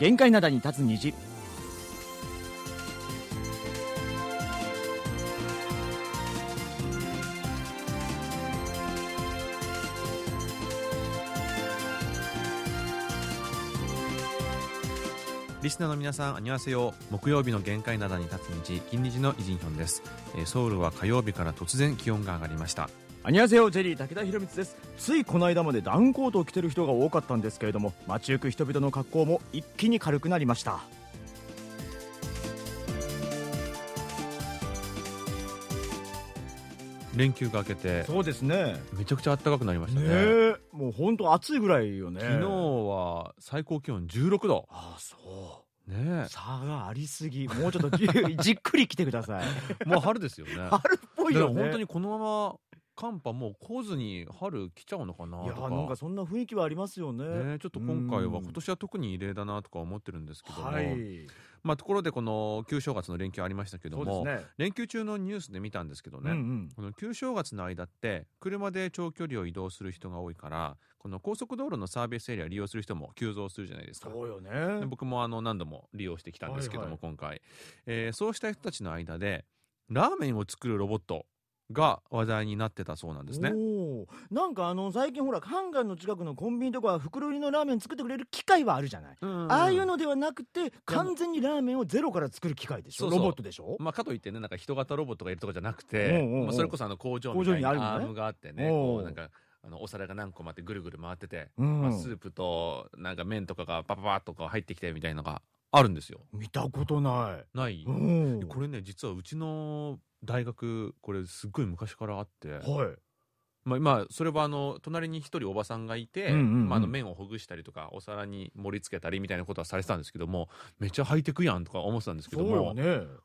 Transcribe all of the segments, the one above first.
限界灘に立つ虹リスナーの皆さん、あにわせよ。木曜日の限界灘に立つ日、金日のイジンヒョンです。えソウルは火曜日から突然気温が上がりました。アニャセヨジェリー武田博光です.ついこの間までダウンコートを着てる人が多かったんですけれども街行く人々の格好も一気に軽くなりました。連休が明けて、そうですね。めちゃくちゃ暖かくなりましたね。ね。え。もう本当暑いぐらいよね。昨日は最高気温16度。ああそねう差がありすぎ。もうちょっとじじっくり来てください。え。もう春ですよね。春っぽいよね。ら本当にこのまま寒波もう来ずに春来ちゃうのかないや。なんかそんな雰囲気はありますよね。ねえちょっと今回はうん。今年は特に異例だなとか思ってるんですけども、はい。まあところでこの旧正月の連休ありましたけども、ね。連休中のニュースで見たんですけどね、うんうん。この旧正月の間って車で長距離を移動する人が多いからこの高速道路のサービスエリア利用する人も急増するじゃないですか。そうよでね僕もあの何度も利用してきたんですけども、はいはい。今回、えーそうした人たちの間でラーメンを作るロボットが話題になってたそうなんですね。なんかあの最近ほらハンガーの近くのコンビニとか袋売りのラーメン作ってくれる機械はあるじゃない、ああいうのではなくて完全にラーメンをゼロから作る機械でしょ？ロボットでしょ？まあ、かといってねなんか人型ロボットがいるとかじゃなくて、うんうんうん。まあ、それこそあの工場み工たいなアームがあってねこうなんかあのお皿が何個もあってぐるぐる回ってて、うんまあ、スープとなんか麺とかがパパパッとか入ってきてみたいのがあるんですよ。見たことない。ない、うん。これね実はうちの大学これすっごい昔からあって、はい。まあ、まあそれはあの隣に一人おばさんがいて、まあ、あの麺をほぐしたりとかお皿に盛り付けたりみたいなことはされてたんですけどもめっちゃハイテクやんとか思ってたんですけども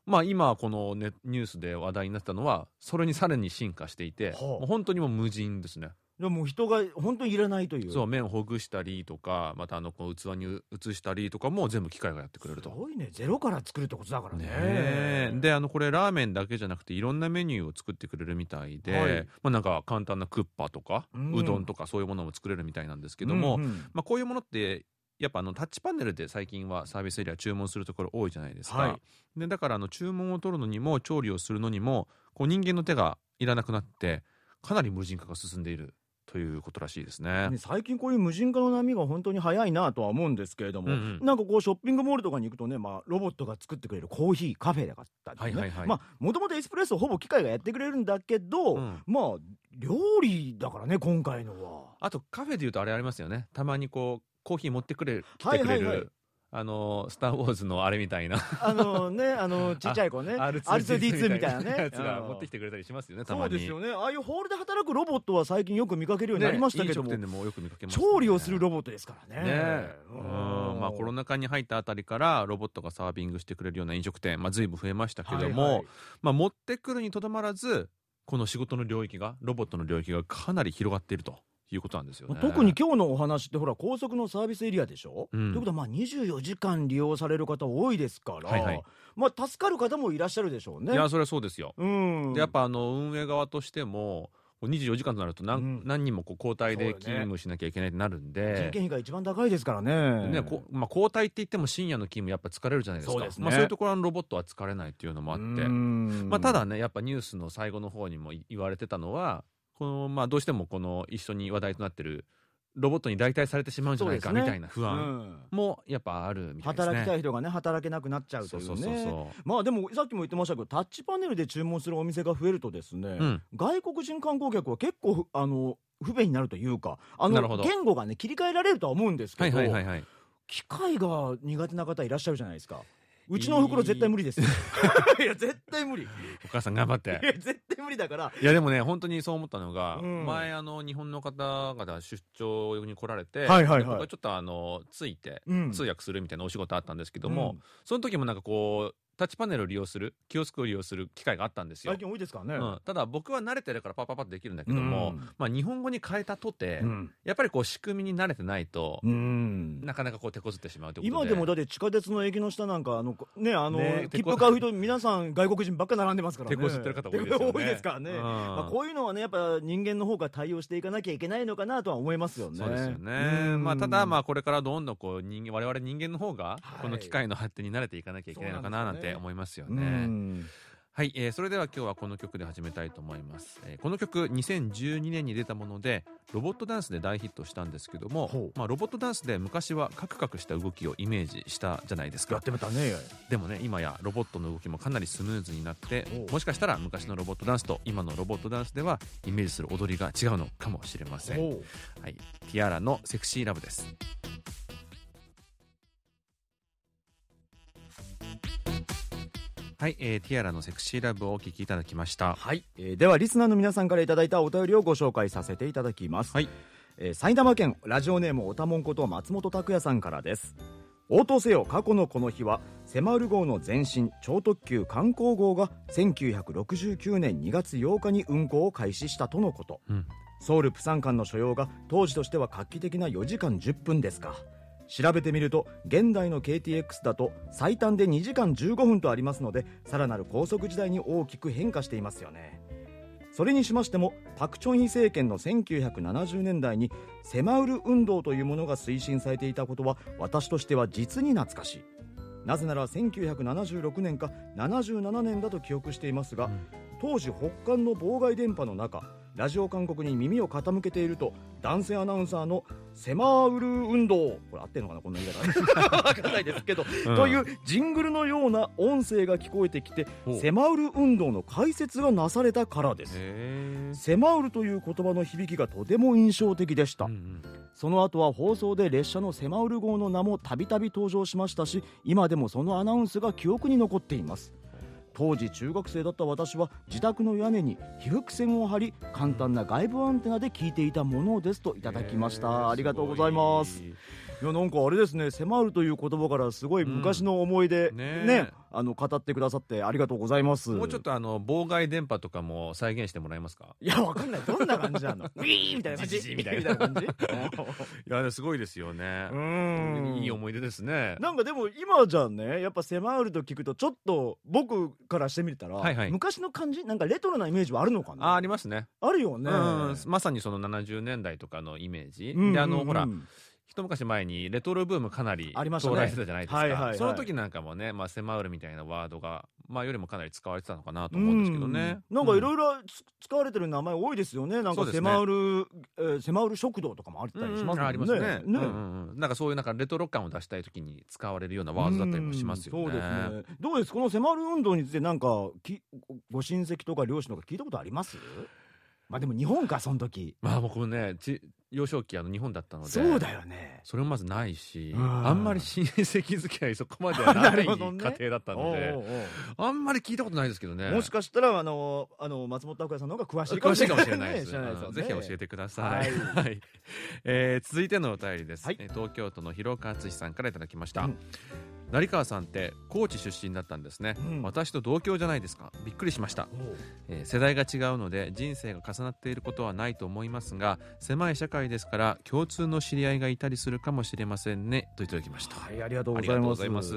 まあ今このネニュースで話題になったのはそれにさらに進化していて、はあ。もう本当にもう無人ですね、でも人が本当にいらないという。そう麺をほぐしたりとかまたあのこう器に移したりとかも全部機械がやってくれると。すごいね。ゼロから作るってことだからね。ねえ。であのこれラーメンだけじゃなくていろんなメニューを作ってくれるみたいで、はい。まあ、なんか簡単なクッパとか、うん。うどんとかそういうものも作れるみたいなんですけども、うんうん。まあ、こういうものってやっぱあのタッチパネルで最近はサービスエリア注文するところ多いじゃないですか、はい。でだからあの注文を取るのにも調理をするのにもこう人間の手がいらなくなってかなり無人化が進んでいるということらしいですね。ね最近こういう無人化の波が本当に早いなとは思うんですけれども、うんうん。なんかこうショッピングモールとかに行くとね、まあ、ロボットが作ってくれるコーヒーカフェだったりね、はいはいはい。まあもともとエスプレッソほぼ機械がやってくれるんだけど、うん。まあ料理だからね今回のは。あとカフェでいうとあれありますよね。たまにこうコーヒー持ってくれ来てくれる、はいはいはいあのスター・ウォーズのあれみたいな。あのね、あのちっちゃい子ね。R2D2 みたいな。ね。やつがうん。持ってきてくれたりしますよねたそまに。うですよね。ああいうホールで働くロボットは最近よく見かけるようになりましたけども、ね飲食店でもよく見かけますね調理をするロボットですからね。ねえうんまあコロナ禍に入ったあたりからロボットがサービングしてくれるような飲食店、まあ、随分増えましたけども、はいはいまあ、持ってくるにとどまらずこの仕事の領域がロボットの領域がかなり広がっているということなんですよね。特に今日のお話ってほら高速のサービスエリアでしょ、うんということはまあ24時間利用される方多いですから、はいはいまあ助かる方もいらっしゃるでしょうね。いやそれはそうですよ。うん、でやっぱあの運営側としてもこう24時間となると何,、うん何人もこう交代で勤務しなきゃいけないってなるん人で。件費が一番高いですからね。ねこまあ、交代って言っても深夜の勤務やっぱ疲れるじゃないですかそうねまあ、そういうところはロボットは疲れないっていうのもあって、うんまあ、ただねやっぱニュースの最後の方にもい言われてたのはこの、まあ、どうしてもこの一緒に話題となってるロボットに代替されてしまうんじゃないかみたいな不安もやっぱあるみたいですね。働きたい人がね働けなくなっちゃうというね。まあでもさっきも言ってましたけどタッチパネルで注文するお店が増えるとですね、うん。外国人観光客は結構ふあの不便になるというかあの言語がね切り替えられるとは思うんですはいけど、はいはいはい。機械が苦手な方いらっしゃるじゃないですかうちの袋絶対無理です いや絶対無理。いお母さん頑張って。や絶対無理だから。いやでもね本当にそう思ったのが、うん。前あの日本の方々出張に来られて、はいはいはい。で僕がちょっとあのついて、うん。通訳するみたいなお仕事あったんですけども、うん。その時もなんかこうタッチパネルを利用するキオスクを利用する機会があったんですよ。最、近多いですからね。うん、ただ僕は慣れてるからパッパッパッとできるんだけども、うん。まあ、日本語に変えたとて、うん。やっぱりこう仕組みに慣れてないと、うん。なかなかこう手こずってしまうということで。今でもだって地下鉄の駅の下なんかあのねあのね切符買う人皆さん外国人ばっか並んでますからね。手こずってる方多いですよね。多いですからね、うん。まあ、こういうのはねやっぱ人間の方が対応していかなきゃいけないのかなとは思いますよね。そうですよね、うん。まあ、ただまあこれからどんどんこう人間我々人間の方がはいこの機械の発展に慣れていかなきゃいけないのかななんて思いますようね。んはい、えーそれでは今日はこの曲で始めたいと思います、えーこの曲2012年に出たものでロボットダンスで大ヒットしたんですけどもまあ、ロボットダンスで昔はカクカクした動きをイメージしたじゃないですか。やってみたねでもね今やロボットの動きもかなりスムーズになってもしかしたら昔のロボットダンスと今のロボットダンスではイメージする踊りが違うのかもしれません、はい、ティアラのセクシーラブですはい、えー、ティアラのセクシーラブをお聴きいただきました。はい、えーではリスナーの皆さんからいただいたお便りをご紹介させていただきます、はい。えー埼玉県ラジオネームおたもんこと松本拓也さんからです。応答せよ。過去のこの日は迫る号の前身超特急観光号が1969年2月8日に運行を開始したとのこと、うん。ソウルプサン間の所要が当時としては画期的な4時間10分ですか調べてみると現代の KTX だと最短で2時間15分とありますのでさらなる高速時代に大きく変化していますよね。それにしましてもパク・チョンヒ政権の1970年代にセマウル運動というものが推進されていたことは私としては実に懐かしい。なぜなら1976年か77年だと記憶していますが、うん。当時北韓の妨害電波の中ラジオ韓国に耳を傾けていると男性アナウンサーのセマウル運動。これ合ってるのかなこんな言い方。わかんないですけど、うん。というジングルのような音声が聞こえてきてセマウル運動の解説がなされたからです。セマウルという言葉の響きがとても印象的でした、うんうん。その後は放送で列車のセマウル号の名もたびたび登場しましたし今でもそのアナウンスが記憶に残っています当時中学生だった私は自宅の屋根に被覆線を張り簡単な外部アンテナで聞いていたものですといただきました、ありがとうございます。いいやなんかあれですね迫るという言葉からすごい昔の思い出、うん。ねねあの語ってくださってありがとうございます。もうちょっとあの妨害電波とかも再現してもらえますか？いやわかんない。どんな感じなの？ウィーみたいな感じ？みたいな感じ？いやすごいですよね。う、ん。いい思い出ですね。なんかでも今じゃねやっぱ迫ると聞くとちょっと僕からしてみたら、はいはい。昔の感じ？なんかレトロなイメージはあるのかな？あありますね。あるよね、うん。まさにその70年代とかのイメージ、うんであの、うんほら一昔前にレトロブームかなり到来してたじゃないですか、はいはいはい。その時なんかもね、まあ、セマウルみたいなワードが、まあ、よりもかなり使われてたのかなと思うんですけどね、うん。なんかいろいいろつ使われてる名前多いですよね。なんかセマウル、えーセマウル食堂とかもあったりしますね、ありますね。ね。うんうんうん。なんかそういうなんかレトロ感を出したい時に使われるようなワードだったりもしますよね、うんそうですね。どうです？このセマウル運動についてなんかきご親戚とか両親とか聞いたことあります？まあでも日本かその時。まあ僕もねち幼少期あの日本だったので。そうだよね。それもまずないし、うん。あんまり親戚付き合いそこまではな ない家庭だったので、おうおうあんまり聞いたことないですけどね。もしかしたらあのあの松本拓也さんの方が詳しいかもしれないです。知らないですよねうんぜひ教えてくださ。はい。い はい。えー続いてのお便りです。はい。えー東京都の広川敦さんからいただきました。うん成川さんって高知出身だったんですね、うん。私と同郷じゃないですか。びっくりしました、えー世代が違うので人生が重なっていることはないと思いますが狭い社会ですから共通の知り合いがいたりするかもしれませんね。といただきました、はいありがとうございます。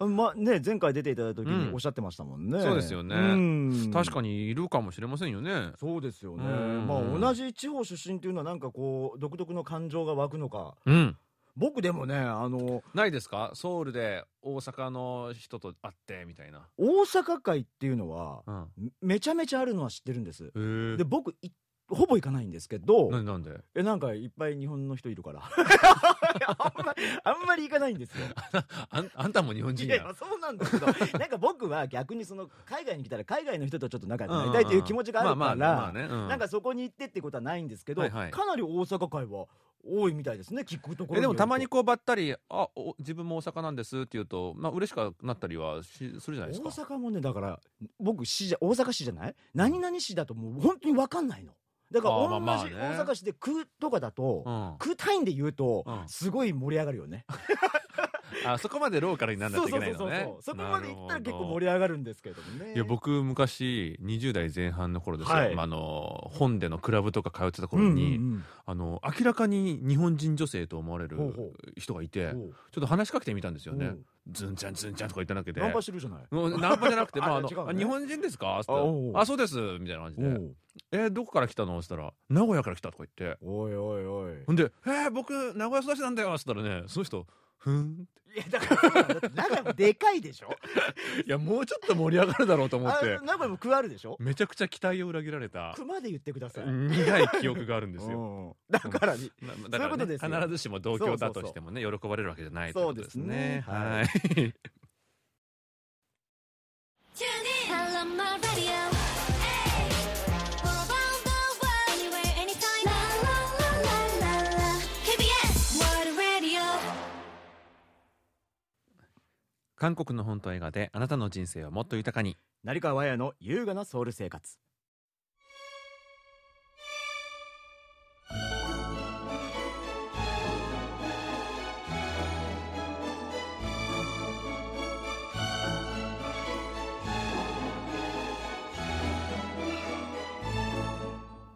まあね前回出ていただいた時うん。におっしゃってましたもんね、そうですよね。うん。確かにいるかもしれませんよね。そうですよね。うん。まあ同じ地方出身っていうのはなんかこう独特の感情が湧くのか。うん僕でもねあのないですか？ソウルで大阪の人と会ってみたいな、大阪会っていうのはうん、めちゃめちゃあるのは知ってるんです。で僕いほぼ行かないんですけどなんでなんで？えなんかいっぱい日本の人いるから。あんまりあんまり行かないんですよ。あんあんたも日本人やいやまあそうなんだけどなんか僕は逆にその海外に来たら海外の人とちょっと仲良くなりたいという気持ちがあるかまあまあまあらなんかそこに行ってってことはないんですけど、はいはい。かなり大阪会は多いみたいですね聞くところでもたまにこうばったり「あお自分も大阪なんです」って言うとまあ嬉しくなったりはしするじゃないですか。大阪もねだから僕市じゃ大阪市じゃない？何々市だともう本当に分かんないのだから同じ大阪市で区とかだと、うん。区単位で言うと、うん。すごい盛り上がるよね。あそこまでローカルになんなきゃいけないのね。そこまで行ったら結構盛りり上がるんですけどもね。いや僕昔20代前半の頃ですよ、はい。まあ、あの本でのクラブとか通ってた頃に、うんうんあの明らかに日本人女性と思われる人がいてう。んちょっと話しかけてみたんですよね。う。んズンちゃんズンちゃんとか言っただけで。ナンパしてるじゃない。ナンパじゃなくて、まあ、日本人ですか?」って。あそうです」みたいな感じで。お「えどこから来たの?」っつったら「名古屋から来た」とか言って。おいおいおい。ほんで「えー、僕名古屋育ちなんだよ」っつったらねその人「ふーん」いやだからだって。名古屋でかいでしょ？いやもうちょっと盛り上がるだろうと思っあて名古屋も区あるでしょ？めちゃくちゃ期待を裏切られた。区まで言ってください。苦い記憶があるんですよ。うん。だからに。ういうだからねことですよ。必ずしも同郷だとしてもね喜ばれるわけじゃないということですね。そうですね。はい。韓国の本と映画であなたの人生をもっと豊かに。成川綾の優雅なソウル生活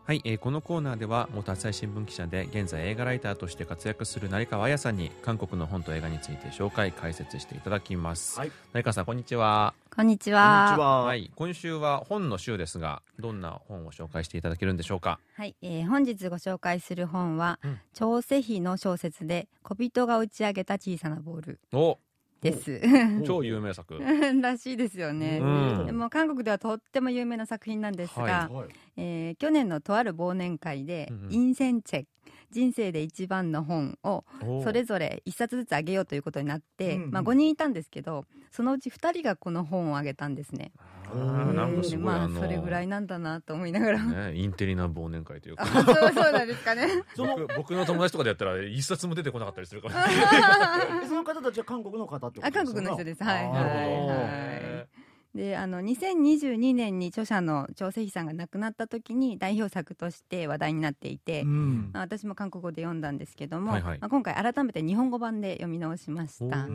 はい、えーこのコーナーでは元朝日新聞記者で現在映画ライターとして活躍する成川彩さんに韓国の本と映画について紹介解説していただきます。はい成川さんこんにちは。こんにちこんは。にちははい、今週は本の週ですがどんな本を紹介していただけるんでしょうか？はい、えー本日ご紹介する本は、うん朝鮮妃の小説で小人が打ち上げた小さなボールお、です。超有名作。らしいですよね。うんでも韓国ではとっても有名な作品なんですが、ははいえー去年のとある忘年会で、うんうんインセンチェ人生で一番の本をおそれぞれ一冊ずつあげようということになって、まあ5人いたんですけどそのうち2人がこの本をあげたんですね。なんかすごい、まああのそれぐらいなんだなと思いながら。ね、インテリな忘年会というか。あそうそうなんですかね。僕僕の友達とかでやったら一冊も出てこなかったりするからえ その方たちは韓国の方ってことあ韓国の人です。はいはいなるほど。はいであの2022年に著者の張世妃さんが亡くなった時に代表作として話題になっていて、うん。まあ、私も韓国語で読んだんですけども、はいはい。まあ、今回改めて日本語版で読み直しました。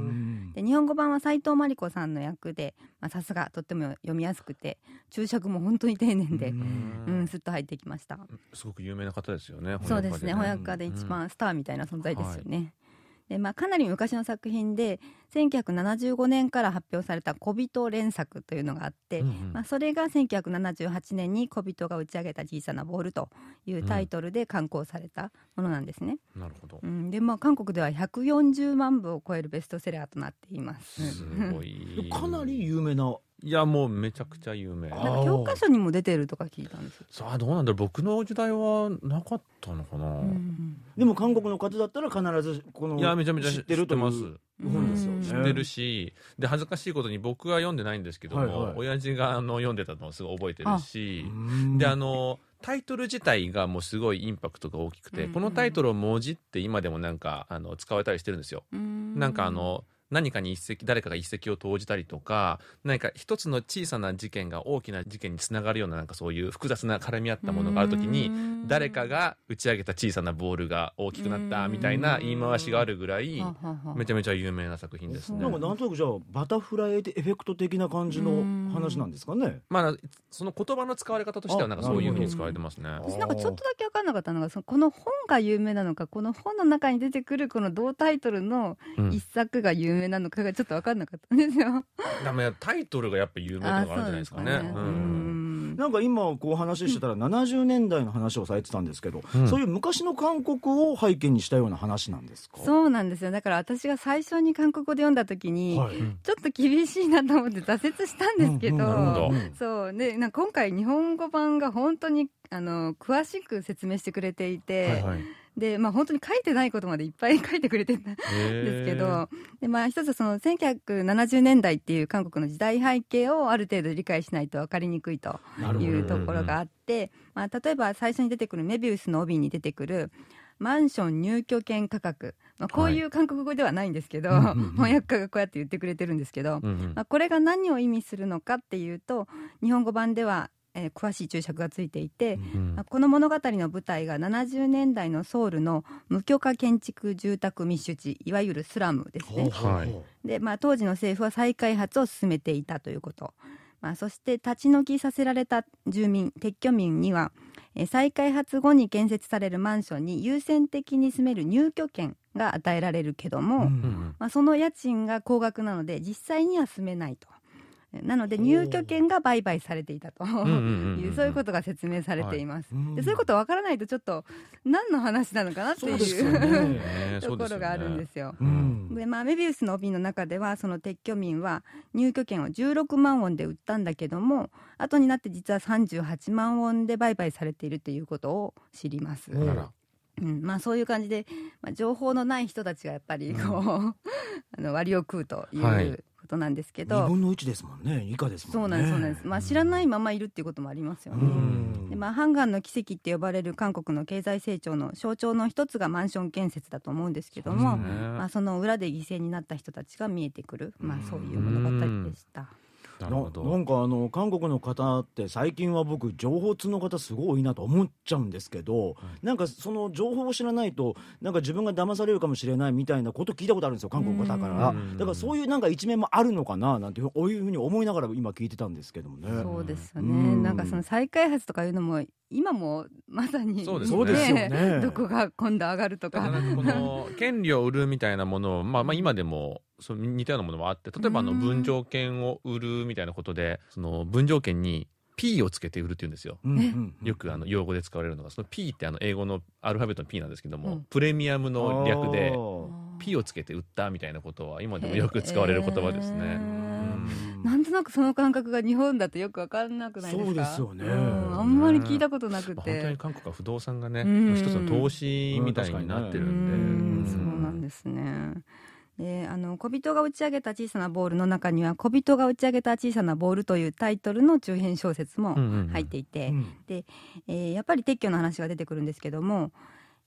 で日本語版は斉藤真理子さんの役でまあさすがとっても読みやすくて注釈も本当に丁寧で、ううんん、すっと入ってきました。すごく有名な方ですよねそうですね翻訳家家で一番スターみたいな存在ですよね。でまあ、かなり昔の作品で1975年から発表された「小人連作」というのがあって、うんうんまあ、それが1978年に小人が打ち上げた小さなボールというタイトルで刊行されたものなんですね。なるほどうん、でまあ韓国では140万部を超えるベストセラーとなっています。すごい かなり有名ないやもうめちゃくちゃ有名。教科書にも出てるとか聞いたんですよ。さあどうなんだろう。僕の時代はなかったのかな、うんでも韓国の方だったら必ずこのいやめちゃめちゃ知ってるとます。本ですよね。うん知ってるしで恥ずかしいことに僕は読んでないんですけども、はいはい。親父があの読んでたのをすごい覚えてるしうん。であのタイトル自体がもうすごいインパクトが大きくて、うん。このタイトルをもじって今でもなんかあの使われたりしてるんですよ。うん。なんかあの何かに一石誰かが一石を投じたりとか何か一つの小さな事件が大きな事件につながるようななんかそういう複雑な絡み合ったものがあるときにうん。誰かが打ち上げた小さなボールが大きくなったみたいな言い回しがあるぐらいめちゃめちゃ有名な作品ですね。なん。かなんとなくじゃあバタフライエフェクト的な感じの話なんですかね。まあその言葉の使われ方としてはなんかそういうふうに使われてますね。私なんかちょっとだけ分かんなかったのがそのこの本が有名なのかこの本の中に出てくるこの同タイトルのうん。一作が有名なのかがちょっと分かんなかったんですよ。でもタイトルがやっぱ有名なのがあるんじゃないですかね。なんですかね。うん。なんか今こう話してたら70年代の話をされてたんですけど、うん。そういう昔の韓国を背景にしたような話なんですか？そうなんですよ。だから私が最初に韓国語で読んだ時に、はい。ちょっと厳しいなと思って挫折したんですけど、うんうん。そ今回日本語版が本当にあの詳しく説明してくれていて、はいはいでまあ本当に書いてないことまでいっぱい書いてくれてたんですけど、でまあ、一つその1970年代っていう韓国の時代背景をある程度理解しないと分かりにくいというところがあって、まあ、例えば最初に出てくるメビウスの帯に出てくるマンション入居権価格、まあ、こういう韓国語ではないんですけど、うんうんうん翻訳家がこうやって言ってくれてるんですけど、うんうん。まあ、これが何を意味するのかっていうと日本語版ではえー詳しい注釈がついていて、うん。まあこの物語の舞台が70年代のソウルの無許可建築住宅密集地いわゆるスラムですね。はい。で、まあ、当時の政府は再開発を進めていたということ、まあ、そして立ち退きさせられた住民撤去民にはえー再開発後に建設されるマンションに優先的に住める入居権が与えられるけども、うんうん。まあ、その家賃が高額なので実際には住めないと。なので入居権が売買されていたとうんうんうんいうそういうことが説明されています。はいでそういうことわからないとちょっと何の話なのかなっていうね。ね。ところがあるんですよ。うん。でまあ、メビウスの帯の中ではその撤去民は入居権を16万ウォンで売ったんだけども後になって実は38万ウォンで売買されているということを知ります。うん。まあ、そういう感じで、まあ、情報のない人たちがやっぱりこう、あの割を食うといはい。うことなんですけ二ど、分の一ですもんね。以下ですもね。そうんなんですそうなんです、まあ、知らないままいるっていうこともありますようね。ん。でまあ、ハンガンの奇跡って呼ばれる韓国の経済成長の象徴の一つがマンション建設だと思うんですけども、そまあ、その裏で犠牲になった人たちが見えてくる、まあ、そういう物語でした。なななるほど。んかあの韓国の方って最近は僕情報通の方すごい多いなと思っちゃうんですけど、なんかその情報を知らないとなんか自分が騙されるかもしれないみたいなこと聞いたことあるんですよ韓国の方から。うん。だからそういうなんか一面もあるのかななんてこういうふうに思いながら今聞いてたんですけどもね。そうですようね。ん。なんかその再開発とかいうのも今もまさにそうですそうですよね。どこが今度上がるとかこの 権利を売るみたいなものを、まあ、まあ今でもそう似たようなものもあって例えばあのうん。分譲権を売るみたいなことでその分譲権に P をつけて売るっていうんですよ。うんうんよくあの用語で使われるのがその P ってあの英語のアルファベットの P なんですけども、うん。プレミアムの略で P をつけて売ったみたいなことは今でもよく使われる言葉ですね。なんとなくその感覚が日本だとよくわかんなくないですか？そうですよね。ん。あんまり聞いたことなくまあ本当にて。韓国は不動産がね、うん。一つの投資みたいになってるんで、うん。うん。そうなんですね。であの小人が打ち上げた小さなボールの中には「小人が打ち上げた小さなボール」というタイトルの中編小説もうんうんうん。入っていて、うん。えーやっぱり撤去の話が出てくるんですけども、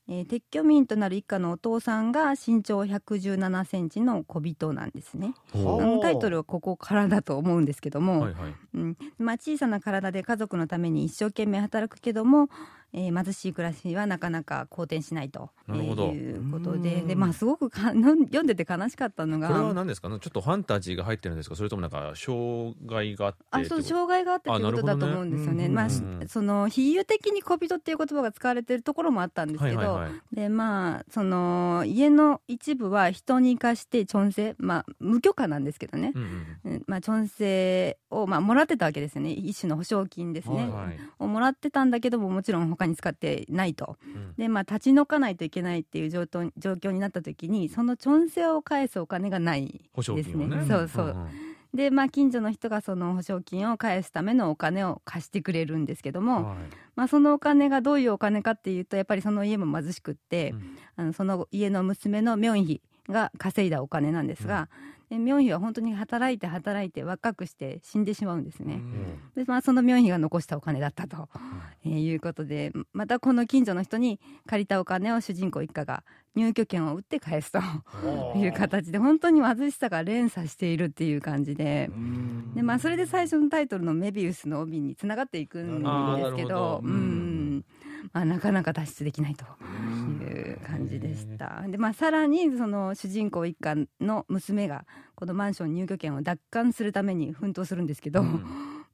えー撤去民となる一家のお父さんが身長117センチの小人なんですね。あのタイトルはここからだと思うんですけども、はいはい。うん。まあ、小さな体で家族のために一生懸命働くけども、えー貧しい暮らしはなかなか好転しないと。なるほど。いうことでうん。で、まあ、すごくか の読んでて悲しかったのが。これは何ですか？ねちょっとファンタジーが入ってるんですか？それともなんか障害があってあそう障害があってということだと思うんですよね。ねまあ、その比喩的に小人っていう言葉が使われてるところもあったんですけど、はいはいはい。でまあその家の一部は人に貸してチョンセまあ無許可なんですけどね、うんうんうん。まあ、チョンセを、まあ、もらってたわけですよね。一種の保証金ですね、はいはい。をもらってたんだけどももちろん他に使ってないと。うん。でまあ立ち退かないといけないっていう状況状況になった時にそのチョンセを返すお金がない保証です金をね。そうそう、んんでまあ近所の人がその保証金を返すためのお金を貸してくれるんですけども、はい。まあ、そのお金がどういうお金かっていうとやっぱりその家も貧しくって、うん。あのその家の娘のミョンヒが稼いだお金なんですが、でミョンヒは本当に働いて働いて若くして死んでしまうんですね。でまあ、そのミョンヒが残したお金だったと、えーいうことでまたこの近所の人に借りたお金を主人公一家が入居権を売って返すという形で本当に貧しさが連鎖しているっていう感じで。でまあ、それで最初のタイトルの「メビウスの帯」につながっていくんですけどど。うん、まあ、なかなか脱出できないという感じでした。でまあ、さらにその主人公一家の娘がこのマンション入居権を奪還するために奮闘するんですけど、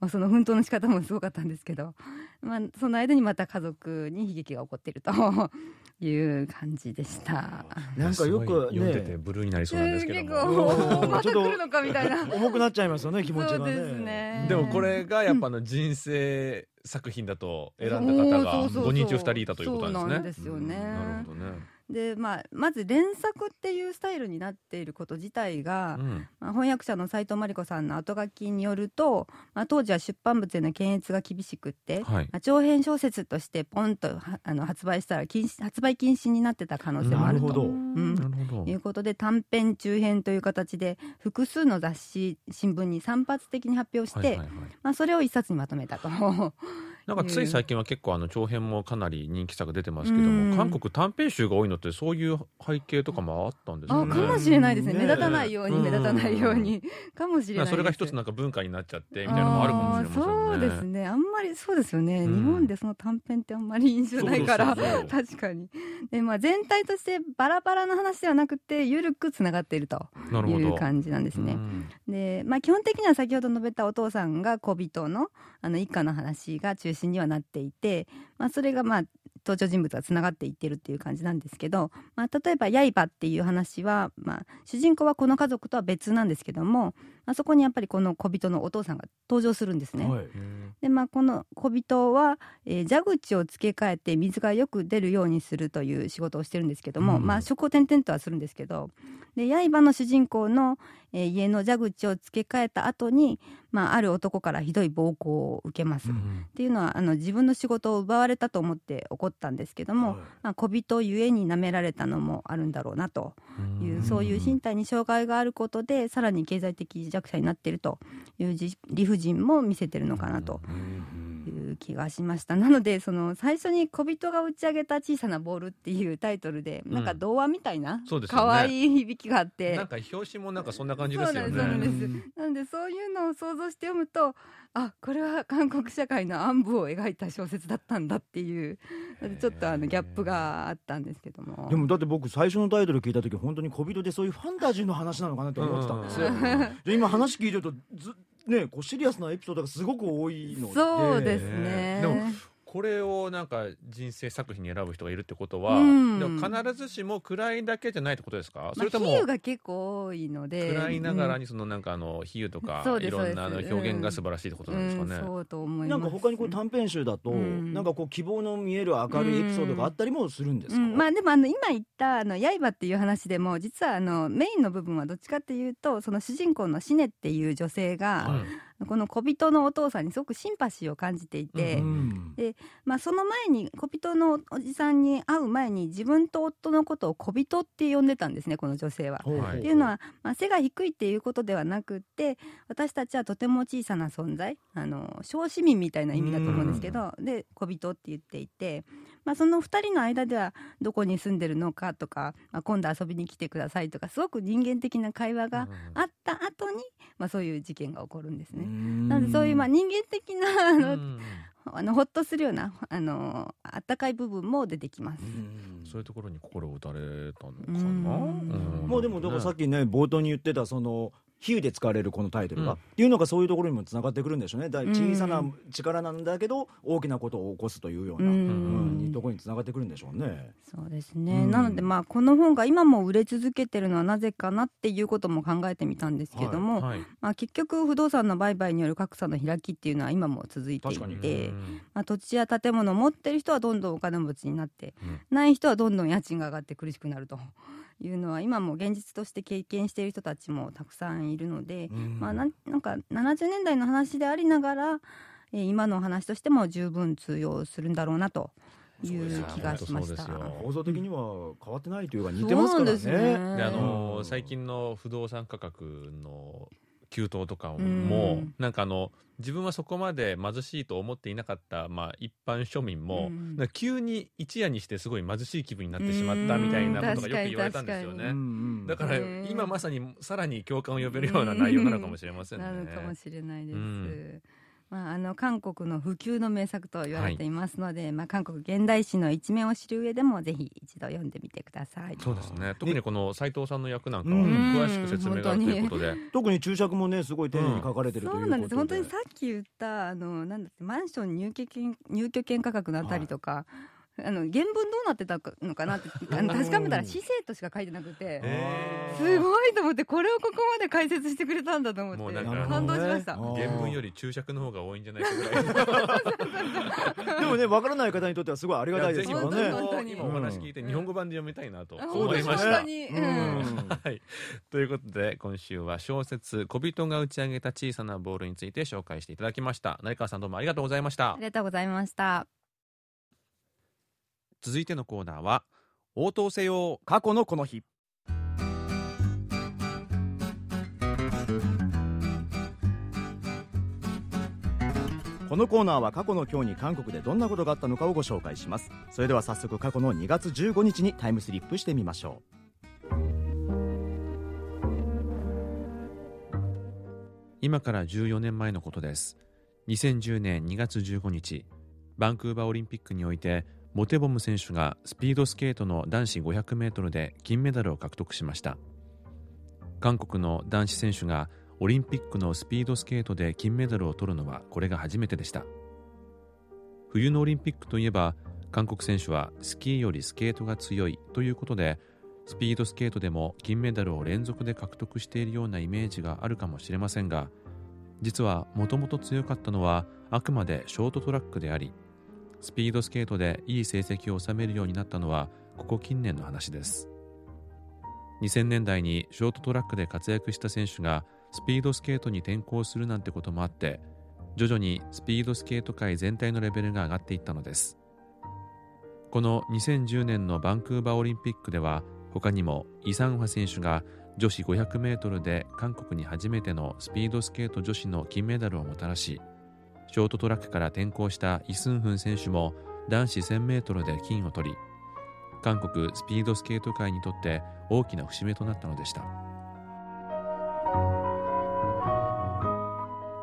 まあ、その奮闘の仕方もすごかったんですけど、まあ、その間にまた家族に悲劇が起こっていると いう感じでした。なんかよくすごい読んでてねブルーになりそうなんですけど また来るのかみたいな。重くなっちゃいますよね気持ちがねですねでもこれがやっぱあの人生作品だと選んだ方がそうそうそう5人中2人いたということなんですね。そうなんですよねなるほどね。で、まあ、まず連作っていうスタイルになっていること自体が、うん。まあ、翻訳者の斉藤真理子さんの後書きによると、まあ、当時は出版物への検閲が厳しくって、はい。まあ、長編小説としてポンとはあの発売したら禁止発売禁止になってた可能性もあると。いうことで短編中編という形で複数の雑誌新聞に散発的に発表して、はいはいはい。まあ、それを一冊にまとめたとなんかつい最近は結構あの長編もかなり人気作出てますけども、うん。韓国短編集が多いのってそういう背景とかもあったんですよね。あかもしれないですね。ね目立たないようにうん。目立たないように。かもしれないそれが一つなんか文化になっちゃってみたいなのもあるかもしれませんね。そうですね。あんまりそうですよね、うん。日本でその短編ってあんまり印象ないから。確かに。で、まあ、全体としてバラバラの話ではなくて緩くつながっていると。いう感じなんですね。うん。で、まあ、基本的には先ほど述べたお父さんが小人のあの一家の話が中心にはなっていて、まあ、それがまあ登場人物がつながっていってるっていう感じなんですけど、まあ、例えば「刃」っていう話は、まあ、主人公はこの家族とは別なんですけども、あ、そこにやっぱりこの小人のお父さんが登場するんですね。はい。でまあ、この小人は、えー蛇口を付け替えて水がよく出るようにするという仕事をしてるんですけども、うん。まあ職を転々とはするんですけどで刃の主人公の、えー家の蛇口を付け替えた後に、まあ、ある男からひどい暴行を受けます。っうん。ていうのはあの自分の仕事を奪われたと思って怒ったんですけども、まあ、小人ゆえに舐められたのもあるんだろうなという、うん。そういう身体に障害があることでさらに経済的弱者になっているというじ理不尽も見せてるのかなという気がしましたなのでその最初に「小人が打ち上げた小さなボール」っていうタイトルで、なんか童話みたいなそうですよね可愛い響きがあってなんか表紙もなんかそんな感じですよね。そうなんですそうなんですなのでそういうのを想像して読むとあこれは韓国社会の暗部を描いた小説だったんだっていう。ちょっとあのギャップがあったんですけども。でもだって僕最初のタイトル聞いた時本当に小人でそういうファンタジーの話なのかなって思ってたんですよ。うん。で今話聞いてるとずねこうシリアスなエピソードがすごく多いので。そうですね。でもこれをなんか人生作品に選ぶ人がいるってことは、うん。でも必ずしも暗いだけじゃないってことですか、そまあ、れとも比喩が結構多いので。暗いながらににそのなんかあの比喩とかそうですいろんなあの表現が素晴らしいってことなんですかね。そうと思います。なんか他にこう短編集だと、うん。なんかこう希望の見える明るいエピソードがあったりもするんですか、うん。まあでもあの今言ったあの刃っていう話でも実はあのメインの部分はどっちかっていうとその主人公のシネっていう女性が、はいこの小人のお父さんにすごくシンパシーを感じていて、うんまあ、その前に小人のおじさんに会う前に自分と夫のことを小人って呼んでたんですねこの女性は。はいっていうのは、まあ、背が低いっていうことではなくって私たちはとても小さな存在あの小市民みたいな意味だと思うんですけどで小人って言っていて、まあ、その2人の間ではどこに住んでるのかとか、まあ、今度遊びに来てくださいとかすごく人間的な会話があった後に、まあ、そういう事件が起こるんですね。なのでそういうまあ人間的なあの、うんあのほっとするようなあのあったかい部分も出てきます。うんそういうところに心を打たれたのかうな。んまあでもだからさっきね冒頭に言ってたその比喩で使われるこのタイトルが、うん。っていうのがそういうところにもつながってくるんでしょうね。だうん。小さな力なんだけど大きなことを起こすというような、ううんんところにつながってくるんでしょうね。そうですね、うん。なのでまあこの本が今も売れ続けてるのはなぜかなっていうことも考えてみたんですけども、はい。まあ、結局不動産の売買による格差の開きっていうのは今も続いていて、うんまあ、土地や建物を持ってる人はどんどんお金持ちになって、うん。ない人はどんどん家賃が上がって苦しくなるというのは今も現実として経験している人たちもたくさんいるので、まあ、なんなんか70年代の話でありながら、えー今のお話としても十分通用するんだろうなという気がしました。そうですよ構造的には変わってないというか似てますからね。そうなんですねであのうん最近の不動産価格の急騰とかも、うん。なんかあの自分はそこまで貧しいと思っていなかった、まあ、一般庶民も、うん。急に一夜にしてすごい貧しい気分になってしまったみたいなことがよく言われたんですようんね。だからうん今まさにさらに共感を呼べるような内容なのかもしれませんね。なるかもしれないです。うんまあ、あの韓国の普及の名作と言われていますので、まあ、韓国現代史の一面を知る上でもぜひ一度読んでみてください。そうですね。特にこの斉藤さんの役なんかはうん。詳しく説明があるということで、特に注釈もねすごい丁寧に書かれてるということで、そうなんです。本当にさっき言ったあのなんだってマンション入居権入居権価格のあたりとか、あの原文どうなってたのかなって あの確かめたら市政としか書いてなくて、すごいと思ってこれをここまで解説してくれたんだと思ってもうなんか感動しました。原文より注釈の方が多いんじゃないかぐらい。でもねわからない方にとってはすごいありがたいですよ本当ね今お話聞いて日本語版で読みたいなとあ思いました。本当。に、ううんん。はい、ということで今週は小説「小人が打ち上げた小さなボール」について紹介していただきました。成川さんどうもありがとうございました。ありがとうございました。続いてのコーナーは応答せよ過去のこの日。このコーナーは過去の今日に韓国でどんなことがあったのかをご紹介します。それでは早速過去の2月15日にタイムスリップしてみましょう。今から14年前のことです。2010年2月15日バンクーバーオリンピックにおいてモテボム選手がスピードスケートの男子 500m で金メダルを獲得しました。韓国の男子選手がオリンピックのスピードスケートで金メダルを取るのはこれが初めてでした。冬のオリンピックといえば韓国選手はスキーよりスケートが強いということでスピードスケートでも金メダルを連続で獲得しているようなイメージがあるかもしれませんが実はもともと強かったのはあくまでショートトラックでありスピードスケートでいい成績を収めるようになったのはここ近年の話です。2000年代にショートトラックで活躍した選手がスピードスケートに転向するなんてこともあって徐々にスピードスケート界全体のレベルが上がっていったのです。この2010年のバンクーバーオリンピックでは他にもイ・サンファ選手が女子 500m で韓国に初めてのスピードスケート女子の金メダルをもたらしショートトラックから転向したイ・スンフン選手も男子 1000m で金を取り韓国スピードスケート界にとって大きな節目となったのでした。う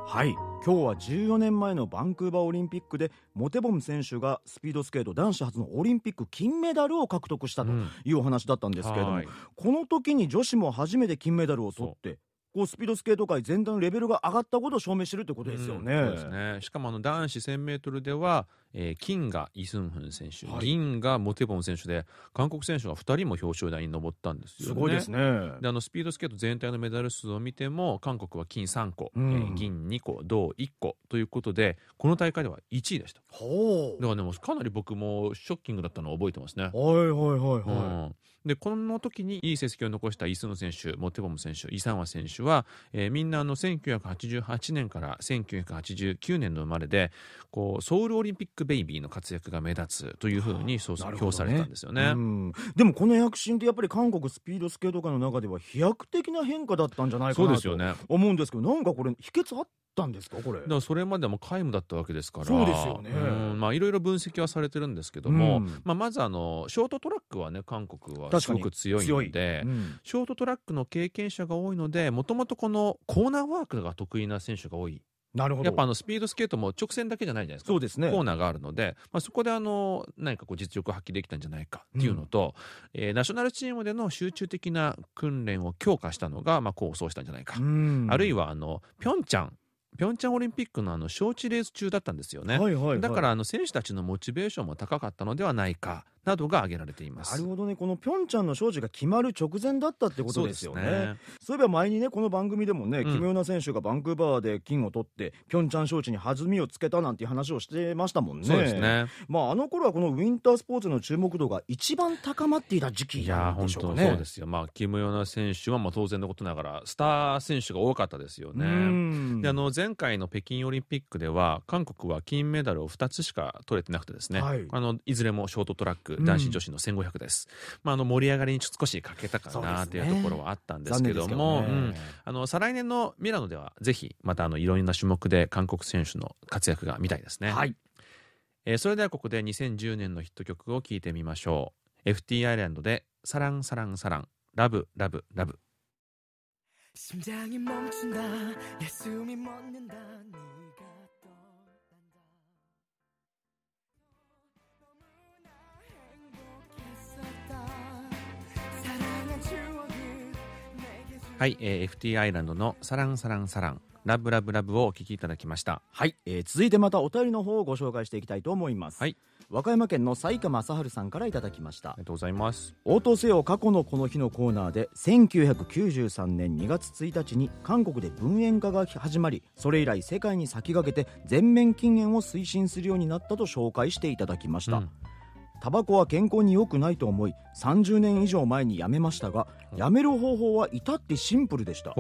はい。今日は14年前のバンクーバーオリンピックでモテボム選手がスピードスケート男子初のオリンピック金メダルを獲得したとうんいうお話だったんですけれども、はい。この時に女子も初めて金メダルを取ってこうスピードスケート界全体のレベルが上がったことを証明してるってことですよね。うんそうですねしかもあの男子 1000m では、えー金がイ・スンフン選手、はい銀がモテボン選手で韓国選手が2人も表彰台に上ったんですよね。すごいですね。であのスピードスケート全体のメダル数を見ても韓国は金3個、うんえー銀2個銅1個ということでこの大会では1位でしたほうだからねもうかなり僕もショッキングだったのを覚えてますね。はいはいはいはい。うんでこの時にいい成績を残したイ・スン選手、モテボム選手、イ・サンワ選手は、えーみんなあの1988年から1989年の生まれでこうソウルオリンピックベイビーの活躍が目立つというふうにそう評されたんですよね。うん。でもこの躍進ってやっぱり韓国スピードスケート界の中では飛躍的な変化だったんじゃないかなと思うんですけどなんかこれ秘訣あったんですかこれ。だからそれまでも皆無だったわけですから。そうですよね。ん。まあいろいろ分析はされてるんですけども、うん。まあ、まずあのショートトラックはね韓国はすごく強いのでうん。ショートトラックの経験者が多いのでもともとこのコーナーワークが得意な選手が多い。なるほど。やっぱあのスピードスケートも直線だけじゃないじゃないですか。そうですね。コーナーがあるので、まあ、そこであの何かこう実力を発揮できたんじゃないかっていうのと、えーナショナルチームでの集中的な訓練を強化したのが、まあ、功を奏したんじゃないか、うん。あるいはあのピョンチャンピョンチャンオリンピックのあの招致レース中だったんですよね、はいはいはい。だからあの選手たちのモチベーションも高かったのではないかなどが挙げられていまなす。るほどね。このピョンチャンの招致が決まる直前だったってことですよね。ね。そういえば前にねこの番組でもね、ん。キム・ヨナ選手がバンクーバーで金を取ってピョンチャン招致に弾みをつけたなんていう話をしてましたもんね。そうですね。まああの頃はこのウィンタースポーツの注目度が一番高まっていた時期なんでしょうかね。そうですよ、まあ、キム・ヨナ選手はまあ当然のことながらスター選手が多かったですよね。うん。であの前回の北京オリンピックでは韓国は金メダルを2つしか取れてなくてですね、はい。い、あのいずれもショートトラック男子女子の1500です、まあ、あの盛り上がりに少し欠けたかそうなですねというところはあったんです残念ですけけどもどねうんあの再来年のミラノではぜひまたあのいろんな種目で韓国選手の活躍が見たいですね、はいえーそれではここで2010年のヒット曲を聴いてみましょう FT アイランドで「サランサランサランラブラブラブ」 심장이 멈춘다 내 숨이 멎는다 네가 はい、えー FT アイランドの「サランサランサラン。ラブラブラブ」をお聴きいただきました。はい、えー続いてまたお便りの方をご紹介していきたいと思います、はい。和歌山県の西川正治さんからいただきました。ありがとうございます。応答せよ過去のこの日のコーナーで1993年2月1日に韓国で分煙化が始まりそれ以来世界に先駆けて全面禁煙を推進するようになったと紹介していただきました、うんタバコは健康に良くないと思い30年以上前にやめましたがやめる方法は至ってシンプルでした。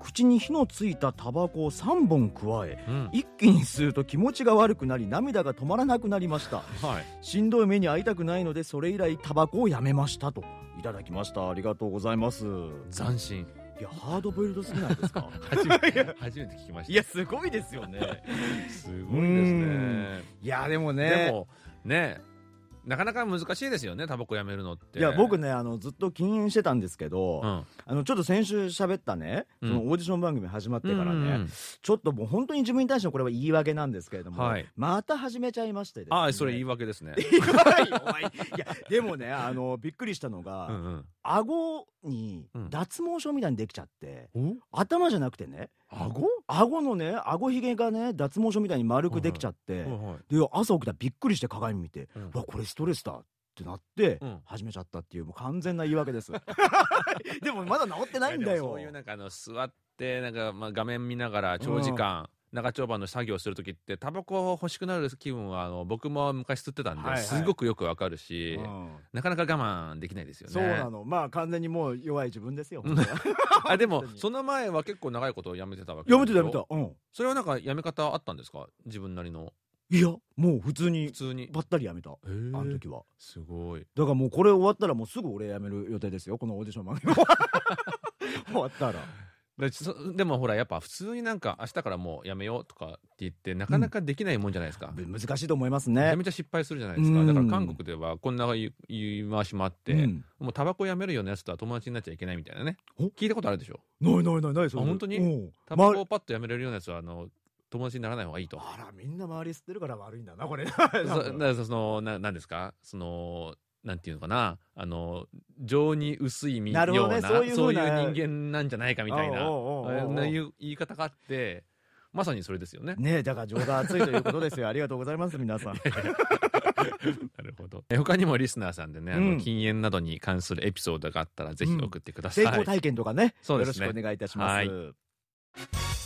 口に火のついたタバコを3本加えうん。一気に吸うと気持ちが悪くなり涙が止まらなくなりました。はい、しんどい目に遭いたくないのでそれ以来タバコをやめましたといただきました。ありがとうございます。斬新。いやハードボイルドすぎないですか？初めて初めて聞きました。いやすごいですよね。すごいですね。いやでもでねもねなかなか難しいですよねタバコやめるのって。いや僕ねあのずっと禁煙してたんですけど、うん。あのちょっと先週喋ったね、うん。そのオーディション番組始まってからね、うんうんちょっともう本当に自分に対してのこれは言い訳なんですけれども、はい。また始めちゃいましてですね。ああそれ言い訳ですね。言いやでもねあのびっくりしたのが、うんうん。顎にうん。脱毛症みたいにできちゃって、お？頭じゃなくてね顎？顎のね顎ひげがね脱毛症みたいに丸くできちゃって、はいはい。で朝起きたらびっくりして鏡見て、うん。うわこれストレスだってなって、うん。始めちゃったっていうもう完全な言い訳です。でもまだ治ってないんだよ。そういうなんかあの座ってなんかまあ画面見ながら長時間、長丁場の作業する時ってタバコ欲しくなる気分はあの僕も昔吸ってたんで、はいはい。すごくよくわかるし、うん。なかなか我慢できないですよね。そうなの。まあ完全にもう弱い自分ですようん。あでもその前は結構長いことをやめてたわけ。やめてたやめた。うん。それはなんかやめ方あったんですか？自分なりの。いやもう普通に普通に。ばったりやめた。あの時は。すごい。だからもうこれ終わったらもうすぐ俺辞める予定ですよこのオーディション番組 終わったらでもほらやっぱ普通になんか明日からもうやめようとかって言ってなかなかできないもんじゃないですか、難しいと思いますめちゃねめちゃ失敗するじゃないですか、うん。だから韓国ではこんな言い回しもあって、うん。もうタバコやめるようなやつとは友達になっちゃいけないみたいなね。お？聞いたことあるでしょ？ないないないないそれ。あ本当に？うん。タバコまをパッとやめれるようなやつはあの友達にならない方がいいと。あらみんな周り吸ってるから悪いんだなこれ。そそのななんですか？そのなんていうのかなあの情に薄いみねようなそういう風な人間なんじゃないかみたいなないう言い方があってまさにそれですよね。ねえだから情が熱いということですよ。ありがとうございます皆さん。なるほど。え他にもリスナーさんでね、あうん。の禁煙などに関するエピソードがあったらぜひ送ってください。成功体験とかね。そうですね。よろしくお願いいたします、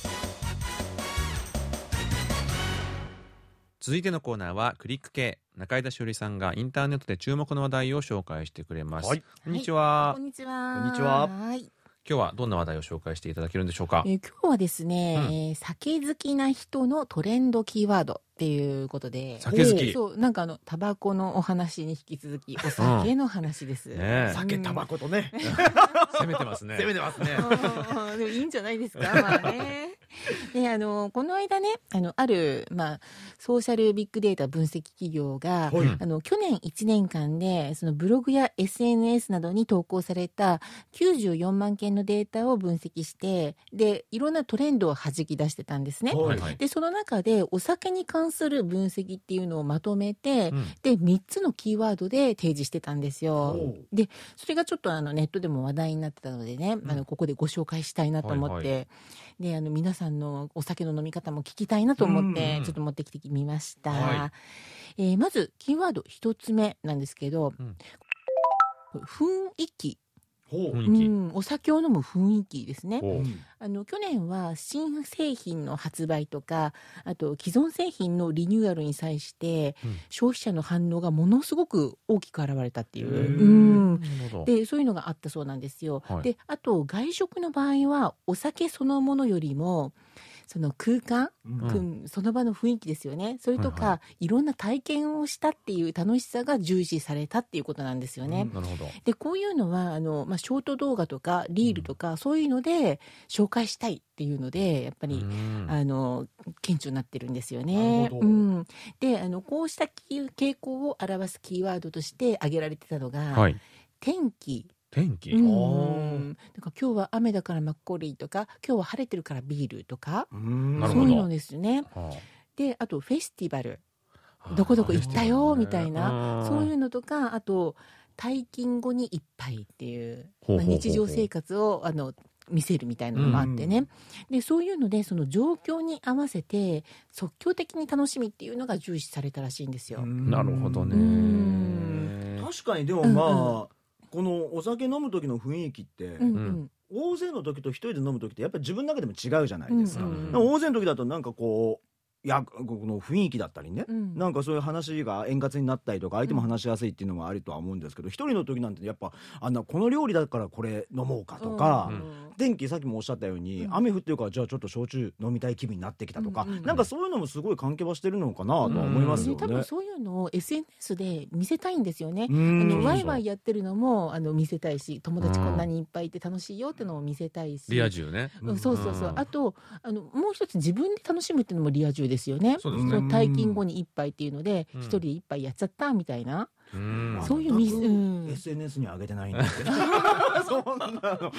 続いてのコーナーはクリック系中井田しおりさんがインターネットで注目の話題を紹介してくれます。はいこんにちは、こんにちは。こんにちははい。今日はどんな話題を紹介していただけるんでしょうか？えー今日はですね、うんえー酒好きな人のトレンドキーワードっていうことで。酒好きそう、なんかあの、タバコのお話に引き続き、お酒の話です。ねえ酒タバコとね 攻めてますね。攻めてますね うんでもいいんじゃないですか、まあね。で、あの、この間ね、あの、ある、まあ、ソーシャルビッグデータ分析企業が、はい。あの、去年1年間で、そのブログや SNS などに投稿された94万件のデータを分析して、で、いろんなトレンドを弾き出してたんですね。はい。はい。で、その中でお酒に関する分析っていうのをまとめて、うん。で、3つのキーワードで提示してたんですよ。で、それがちょっとあのネットでも話題になってたのでね、あのここでご紹介したいなと思って、はいで、あの皆さんのお酒の飲み方も聞きたいなと思っうん。て、ちょっと持ってきてみました。はえーまず、キーワード一つ目なんですけど、うん。雰囲気、ほう。雰囲気。うん、お酒を飲む雰囲気ですね。あの去年は新製品の発売とかあと既存製品のリニューアルに際して、うん。消費者の反応がものすごく大きく現れたっていう、うん。でそういうのがあったそうなんですよ。はい。であと外食の場合はお酒そのものよりもその空間、うんその場の雰囲気ですよねそれとか、、はいろんな体験をしたっていう楽しさが重視されたっていうことなんですよね。なるほど。でこういうのはあの、まあ、ショート動画とかリールとか、そういうので紹介したいっていうのでやっぱり、うんあの顕著になってるんですよなね。るほどうん、であのこうした傾向を表すキーワードとして挙げられてたのが、はい。天気。天気。うん、だから今日は雨だからマッコリーとか今日は晴れてるからビールとかうん。なるほど。そういうのですね。はであとフェスティバル。あどこどこ行ったよみたいなそういううのとかあと退勤後に一杯っていうほうほうまあ日常生活をあの見せるみたいなのもあってね、でそういうのでその状況に合わせて即興的に楽しみっていうのが重視されたらしいんですよ。なるほどね。うん。確かにでもまあ、このお酒飲む時の雰囲気って、うんうん。大勢の時と一人で飲む時ってやっぱり自分の中でも違うじゃないですか、うんうんでも大勢の時だとなんかこうやこの雰囲気だったりね、うん。なんかそういう話が円滑になったりとか相手も話しやすいっていうのもあるとは思うんですけど一人の時なんてやっぱあんなこの料理だからこれ飲もうかとか、うん。天気さっきもおっしゃったように、うん。雨降ってるからじゃあちょっと焼酎飲みたい気分になってきたとか、うなんかそういうのもすごい関係はしてるのかなとは思いますよね。で多分そういうのを SNS で見せたいんですよね。うあんのワイワイやってるのもあの見せたいし友達こんなにいっぱいいて楽しいよってのも見せたいし、リア充ね。うんそうそうそう、うん。あとあのもう一つ自分で楽しむっていうのもリア充ですよね。そうですね。その退勤後に一杯っていうのでうん。一人で一杯やっちゃったみたいな、うん。そういうミス、う SNS に上げてないんですけど。そんなの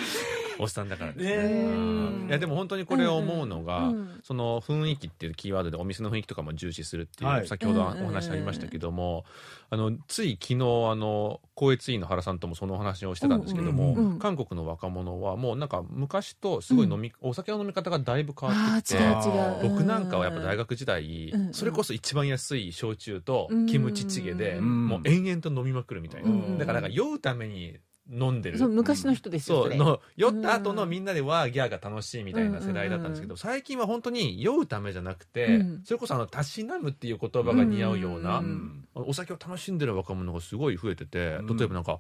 おっさんだからですね。ねえいやでも本当にこれ思うのが、うんその雰囲気っていうキーワードでお店の雰囲気とかも重視するっていう、はい。先ほどお話ありましたけども、あのつい昨日あの光悦委員の原さんともそのお話をしてたんですけども、うんうんうん。韓国の若者はもうなんか昔とすごい飲み、お酒の飲み方がだいぶ変わあってきて。あ違う違う。僕なんかはやっぱ大学時代、うん。それこそ一番安い焼酎とキムチチゲで、うん。もう延々と飲みまくるみたいな、うん。だからなんか酔うために飲んでる。そう昔の人ですよれ。そうの酔った後のみんなでワーギャーが楽しいみたいな世代だったんですけど、最近は本当に酔うためじゃなくて、うん。それこそあのたしなむっていう言葉が似合うような、うん。お酒を楽しんでる若者がすごい増えてて、うん。例えばなんか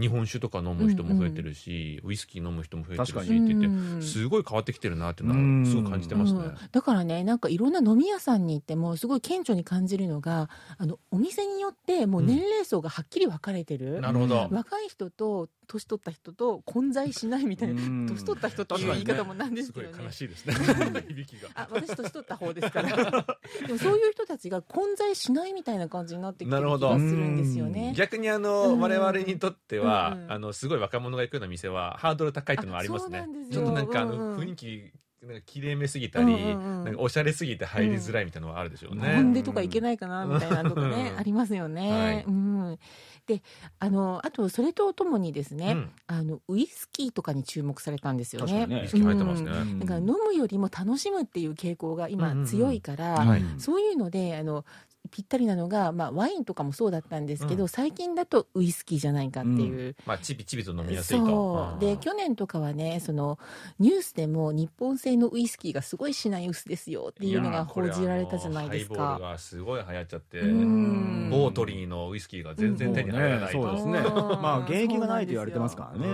日本酒とか飲む人も増えてるし、ウイスキー飲む人も増えてるしって言って、うん。すごい変わってきてるなっていうのはすごい感じてますね。うん。だからねなんかいろんな飲み屋さんに行ってもすごい顕著に感じるのがあのお店によってもう年齢層がはっきり分かれてる、なるほど。若い人と年取った人と混在しないみたいな、うん。年取った人という言い方もなんですすごいけどね悲しいですね。響きが。あ私年取った方ですから。でもそういう人たちが混在しないみたいな感じになってきてる気がするんですよね。逆にあの、うん。我々にとっては、うんあのすごい若者が行くような店はハードル高いっていうのはありますね。あそうなんですちょよっとなんかあの、うんうん。雰囲気なんか綺麗めすぎたり、うんうんうん。なんかおしゃれすぎて入りづらいみたいなのはあるでしょうね、飲ん。でとかいけないかなみたいなとかね、うん。ありますよね。はい。うん、であのあとそれとともにですね、うん。あのウイスキーとかに注目されたんですよね。だから飲むよりも楽しむっていう傾向が今うんうんうん。強いから、はい。そういうのであのぴったりなのが、まあ、ワインとかもそうだったんですけど、うん。最近だとウイスキーじゃないかっていう。まあちびちびと飲みやすいと。そう。で去年とかはねそのニュースでも日本製のウイスキーがすごい品薄ですよっていうのが報じられたじゃないですやーこれあのハイボーかル。がすごい流行っちゃってうん。ボートリーのウイスキーが全然手に入らないと、そうですね。う。んまあ現役がないと言われてますからね。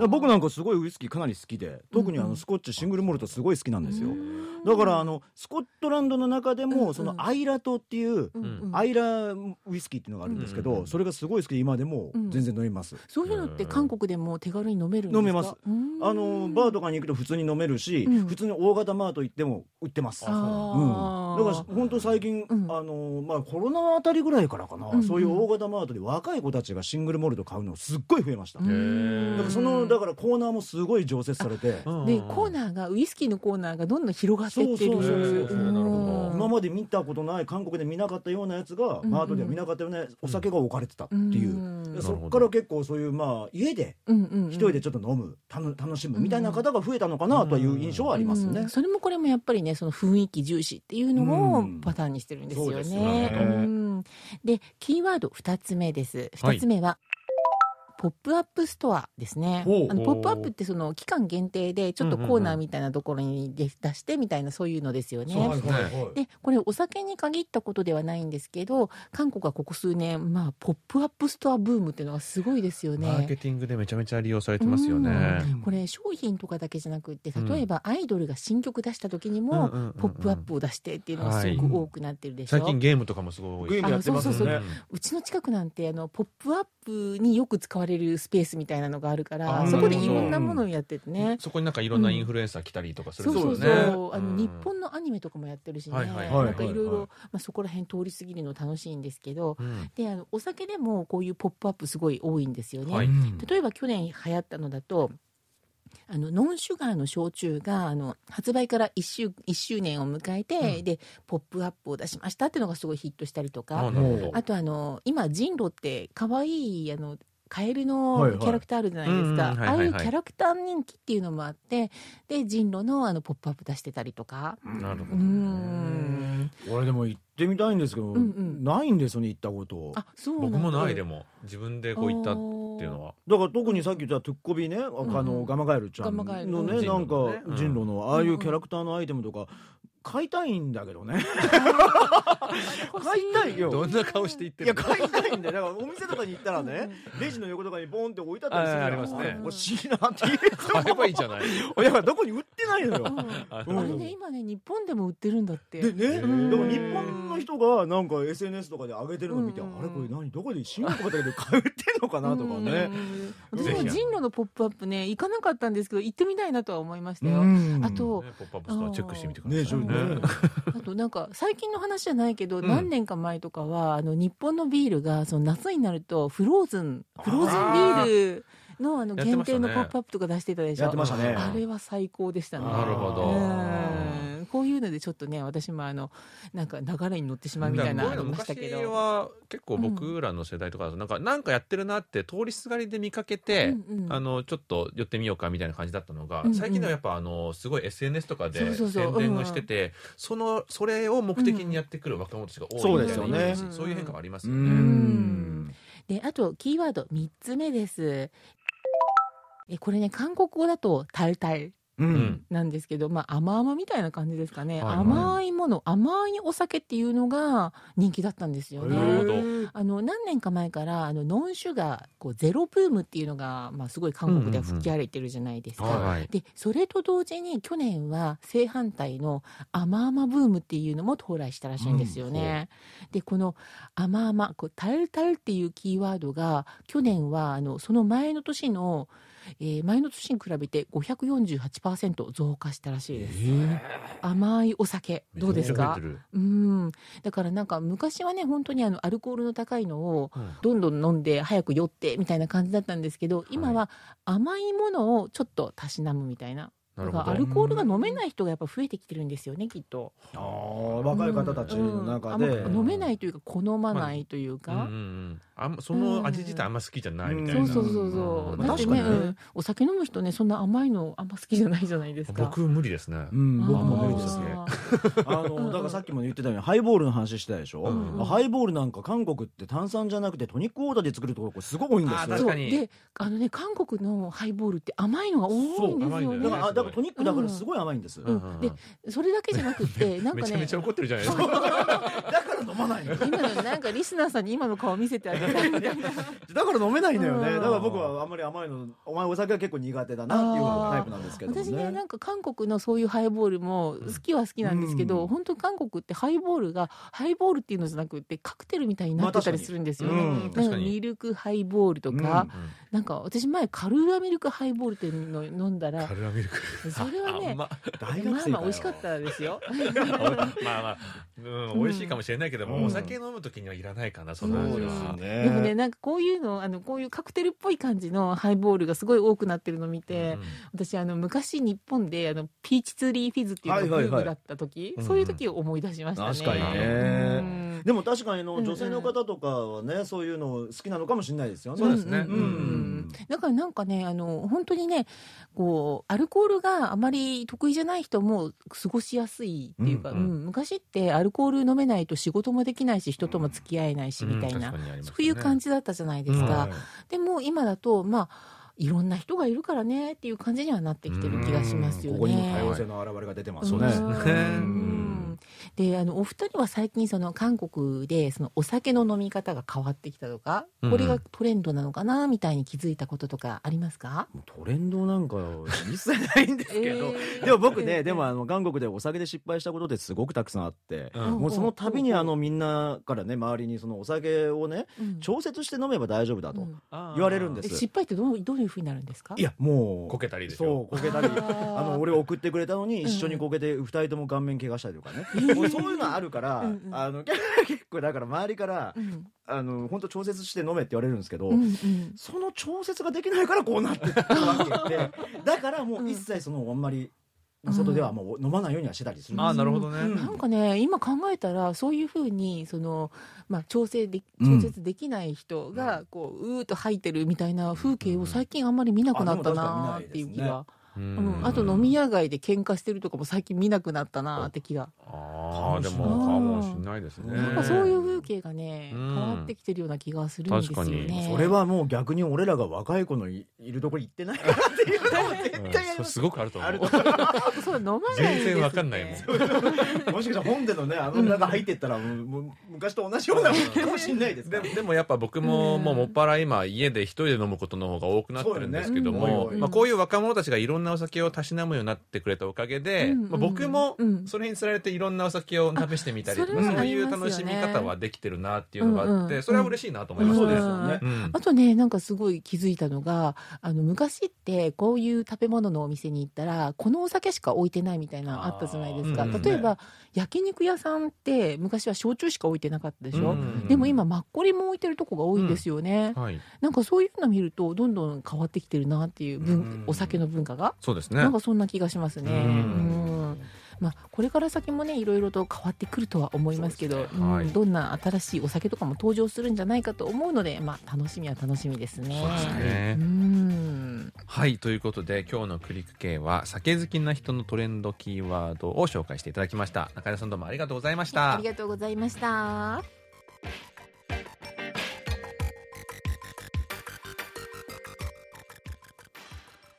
ら僕なんかすごいウイスキーかなり好きで特にあのスコッチシングルモルトすごい好きなんですよ。だからあのスコットランドの中でうんうん。もそのアイラ島っていうアイラウイスキーっていうのがあるんですけうんうんうん。どそれがすごい好きで今でも全然飲みますそういうのって韓国でも手軽に飲めるんですか？飲めます。うん。あのバーとかに行くと普通に飲めるしうん。普通に大型マート行っても売ってます。ううん、だから本当最近、うん。あのまあ、コロナあたりぐらいからかな、そういう大型マートで若い子たちがシングルモルト買うのすっごい増えました、うんだーからそのだからコーナーもすごい常設されて、うん。でコーナーがウイスキーのコーナーがどんどん広がっていってるそうそうそうそう。なるほど。うん今まで見たことない韓国で見なかったようなやつが、うんマートでは見なかったようなお酒が置かれてたっていう、うんでそこから結構そういうまあ家で一人でちょっと飲むたの楽しむみたいな方が増えたのかなという印象はありますね。うんそれもこれもやっぱりねその雰囲気重視っていうのをうん。パターンにしてるんですよね。そうですよね。うん。でキーワード2つ目です。2つ目は、ポップアップストアですね。あのポップアップってその期間限定でちょっとコーナーみたいなところに出出してみたいなそういうのですよね。はいはいはい。でこれお酒に限ったことではないんですけど韓国はここ数年、まあ、ポップアップストアブームっていうのがすごいですよね。マーケティングでめちゃめちゃ利用されてますよね。うん。これ商品とかだけじゃなくって例えばアイドルが新曲出した時にもうんうんうんうん「ポップアップを出してっていうのがすごく多くなってるでしょ、最近ゲームとかもすごい多いゲームやってますよねう。ちの近くなんてあのポップアップによく使われるスペースみたいなのがあるからあそこでいろんなものをやっててね。そこになんかいろんなインフルエンサー来たりとかするそうそうんですよね。そう、あのうん。日本のアニメとかもやってるしね、なんかいろいろまあそこら辺通り過ぎるの楽しいんですけど、うん。であのお酒でもこういうポップアップすごい多いんですよね。はい。例えば去年流行ったのだとあのノンシュガーの焼酎があの発売から1周 ,1 周年を迎えて、うん。でポップアップを出しましたっていうのがすごいヒットしたりとあかあとあの今人狼って可愛いあのカエルはいのはい。キャラクターあるじゃないですか、ああはいいうはい。キャラクター人気っていうのもあってで人狼のあのポップアップ出してたりとか。うなるほど。ん。俺でも行ってみたいんですけど、うんうん。ないんですよね行ったこと。あそうなんだ。僕もないでも。自分でこう行ったっていうのは。は。だから特にさっき言ったトゥッコビね、あんうん。のガマガエルちゃんガマガエルのね、うんなんか人狼のね。うん。人狼のああいうキャラクターのアイテムとか買いたいんだけどね。買いたいよ。どんな顔して言っていや買いたいんだよ。だからお店とかに行ったらねレジの横とかにボンって置いてあったりするあありますね。これ不思議なって言えばいいじゃない？いやどこに売ってないのよ。あれね今ね日本でも売ってるんだって。でね、だんから日本の人がなんか SNS とかで上げてるの見て、うん。あれこれ何どこで新国とかで買ってんのかなとかね。うん。私もぜひ人狼のポップアップね行かなかったんですけど行ってみたいなとは思いましたよ、うん。あとねポップアップストアチェックしてみてくださいね。あとなんか最近の話じゃないけど、うん。何年か前とかはあの日本のビールがその夏になるとフローズンフローズンビールのあの限定のポップアップとか出してたでしょ？やってましたね。あれは最高でしたね。なるほど。うんこういうのでちょっとね私もあのなんか流れに乗ってしまうみたいなのありましたけ昔どは結構僕らの世代とかだとなんかなんかやってるなって通りすがりで見かけて、うんうん。あのちょっと寄ってみようかみたいな感じだったのが、うんうん。最近ではやっぱあのすごい SNS とかで宣伝をしててそのそれを目的にやってくる若者たちが多いそうですよね。みたいなイメージそういう変化はありますうよね。ん。であとキーワード3つ目です。えこれね韓国語だとタルタル。う。うんんなんですけど、まあ、甘々みたいな感じですかね、はいはい。甘いもの甘いお酒っていうのが人気だったんですよね。ど。あの何年か前からあのノンシュガーこうゼロブームっていうのが、まあ、すごい韓国では吹き荒れてるじゃないですか。はいでそれと同時に去年は正反対の甘々ブームっていうのも到来したらしいんですよね。でこの甘々こうタルタルっていうキーワードが去年はあのその前の年の、えー前の年に比べて548%増加したらしいです。甘いお酒どうですか？うん。だからなんか昔はね本当にあのアルコールの高いのをうん。どんどん飲んで早く酔ってみたいな感じだったんですけど今は甘いものをちょっとたしなむみたいなだからアルコールが飲めない人がやっぱ増えてきてるんですよねきっと。ああ若い方たちの中で、うんあんま飲めないというか好まないといううんうんか。うん。あんまその味自体あんま好きじゃないみたいな、そうそうそうそう。うん。だってね、確かにね。うん。お酒飲む人ね、そんな甘いのあんま好きじゃないじゃないですか。僕無理ですね、うん、僕も無理ですあね。ああの、だからさっきも言ってたように、ハイボールの話してたでしょ、うん。うん。ハイボールなんか韓国って炭酸じゃなくてトニックウォーターで作るところ、これすごい多いんですよ。あ確かにそう。で、あのね、韓国のハイボールって甘いのが多いんですよそう甘いんだよね。だから、からトニックだからすごい甘いんです。うんでそれだけじゃなくて、なんかねめちゃめちゃ、怒ってるじゃないですか。だから飲まないの。今のなんかリスナーさんに今の顔見せてあげたいみたいな。だから飲めないんだよね。うん。だから僕はあんまり甘いの、お前お酒は結構苦手だなっていうタイプなんですけど。私ねなんか韓国のそういうハイボールも好きは好きなんですけど、うん。本当韓国ってハイボールがハイボールっていうのじゃなくてカクテルみたいになってたりするんですよね、まあ確かに。なんかうん。確かに。ミルクハイボールとか、なんか私前カルーアミルクハイボールっていうのを飲んだらカルアミルク。それはねまあまあ美味しかったですよ。まあまあ、うん、美味しいかもしれないけども、うん。お酒飲む時にはいらないかなそうんの味そうでね。でもねなんかこういうのあのこういうカクテルっぽい感じのハイボールがすごい多くなってるのを見て、私あの昔日本であのピーチツリーフィズっていうのがブはいはいはいームだった時、うん。そういう時を思い出しましたね。確かにうね。ん。でも確かにあのうん女性の方とかはね、そういうの好きなのかもしれないですよね。そうですね。んんうん。うん。だからなんかねあの本当にねこうアルコールがあまり得意じゃない人も過ごしやすいっていうか、ううん。ん。昔ってアルコール飲めないと仕事もできないし人とも付き合えないしみたいな、うん。確かにありますね。そういう感じだったじゃないですか。はい。でも今だとまあいろんな人がいるからねっていう感じにはなってきてる気がしますよね。ここにも多様性の表れが出てますね。であのお二人は最近その韓国でそのお酒の飲み方が変わってきたとか、うん。これがトレンドなのかなみたいに気づいたこととかありますか、トレンドなんか一切ないんですけど、えー。でも僕ね、えーでもあの韓国でお酒で失敗したことってすごくたくさんあって、うん。もうその度にあのみんなからね周りにそのお酒をねうん。調節して飲めば大丈夫だとうん。言われるんでえす。失敗ってどうどういうふうになるんですか？いやもうこけたりでしそょうこけたり。あの俺を送ってくれたのにうん。一緒にこけて二人とも顔面怪我したりとかね、もうそういうのあるからうんうん。あの 結構だから周りからうん。あの本当調節して飲めって言われるんですけど、うんうん。その調節ができないからこうなってたわけで だからもう一切そのあんまり外ではもう飲まないようにはしてたりするんですああなるほどね、うん。なんかね今考えたらそういうふうにその、まあ、調整でうん。調節できない人がこううーっと吐いてるみたいな風景を最近あんまり見なくなったなっていう気がうん、あと飲み屋街で喧嘩してるとかも最近見なくなったなって気が、ああでかももかもしれないですね。なんかそういう風景がね、うん。変わってきてるような気がするんですよ確かねに。それはもう逆に俺らが若い子のいいるところ行ってないからっていうのも絶対あうん。りますそれすごくあると思う。あると思そう飲まない全然わかんないもん。もしかしたら本でのねあの中入ってったら昔と同じようなもんかもしれないですででもやっぱ僕ももうもっぱら今家で一人で飲むことの方が多くなってるんですけども、ね。まあ、こういう若者たちがいろんなお酒をたしなむようになってくれたおかげで、うんまあ、僕もうん。それにつられていろんなお酒を試してみたりあそれはそういう楽しみ方はできてるなっていうのがあって、うんうん。それは嬉しいなと思いますね。うん。あとねなんかすごい気づいたのがあの昔ってこういう食べ物のお店に行ったらこのお酒しか置いてないみたいなのあったじゃないですか。例えば、焼肉屋さんって昔は焼酎しか置いてなかったでしょ、うん。でも今マッコリも置いてるとこが多いんですよね、はい、なんかそういうの見るとどんどん変わってきてるなっていう文、うん。お酒の文化が？そうですね。なんかそんな気がしますね。うん。うん。まあ、これから先もねいろいろと変わってくるとは思いますけどねはいうん。どんな新しいお酒とかも登場するんじゃないかと思うので、まあ、楽しみは楽しみですね。そうですね。うんはいということで今日のクリック系は酒好きな人のトレンドキーワードを紹介していただきました中田さんどうもありがとうございました。ありがとうございました。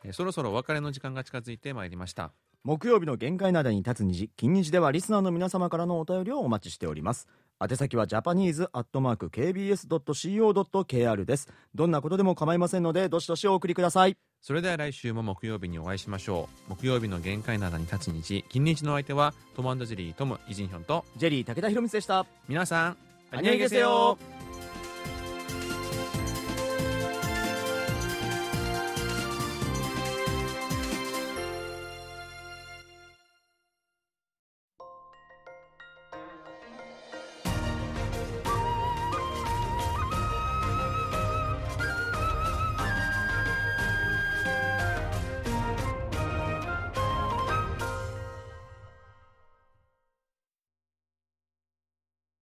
えーそろそろお別れの時間が近づいてまいりました。木曜日の限界灘に立つ虹金日ではリスナーの皆様からのお便りをお待ちしております宛先はジャパニーズアットマーク KBS.CO.KR です。どんなことでも構いませんのでどしどしお送りください。それでは来週も木曜日にお会いしましょう。木曜日の限界などに立つ日近日の相手はトムジェリートムイジンヒョンとジェリー武田博光でした。皆さんありがとうございま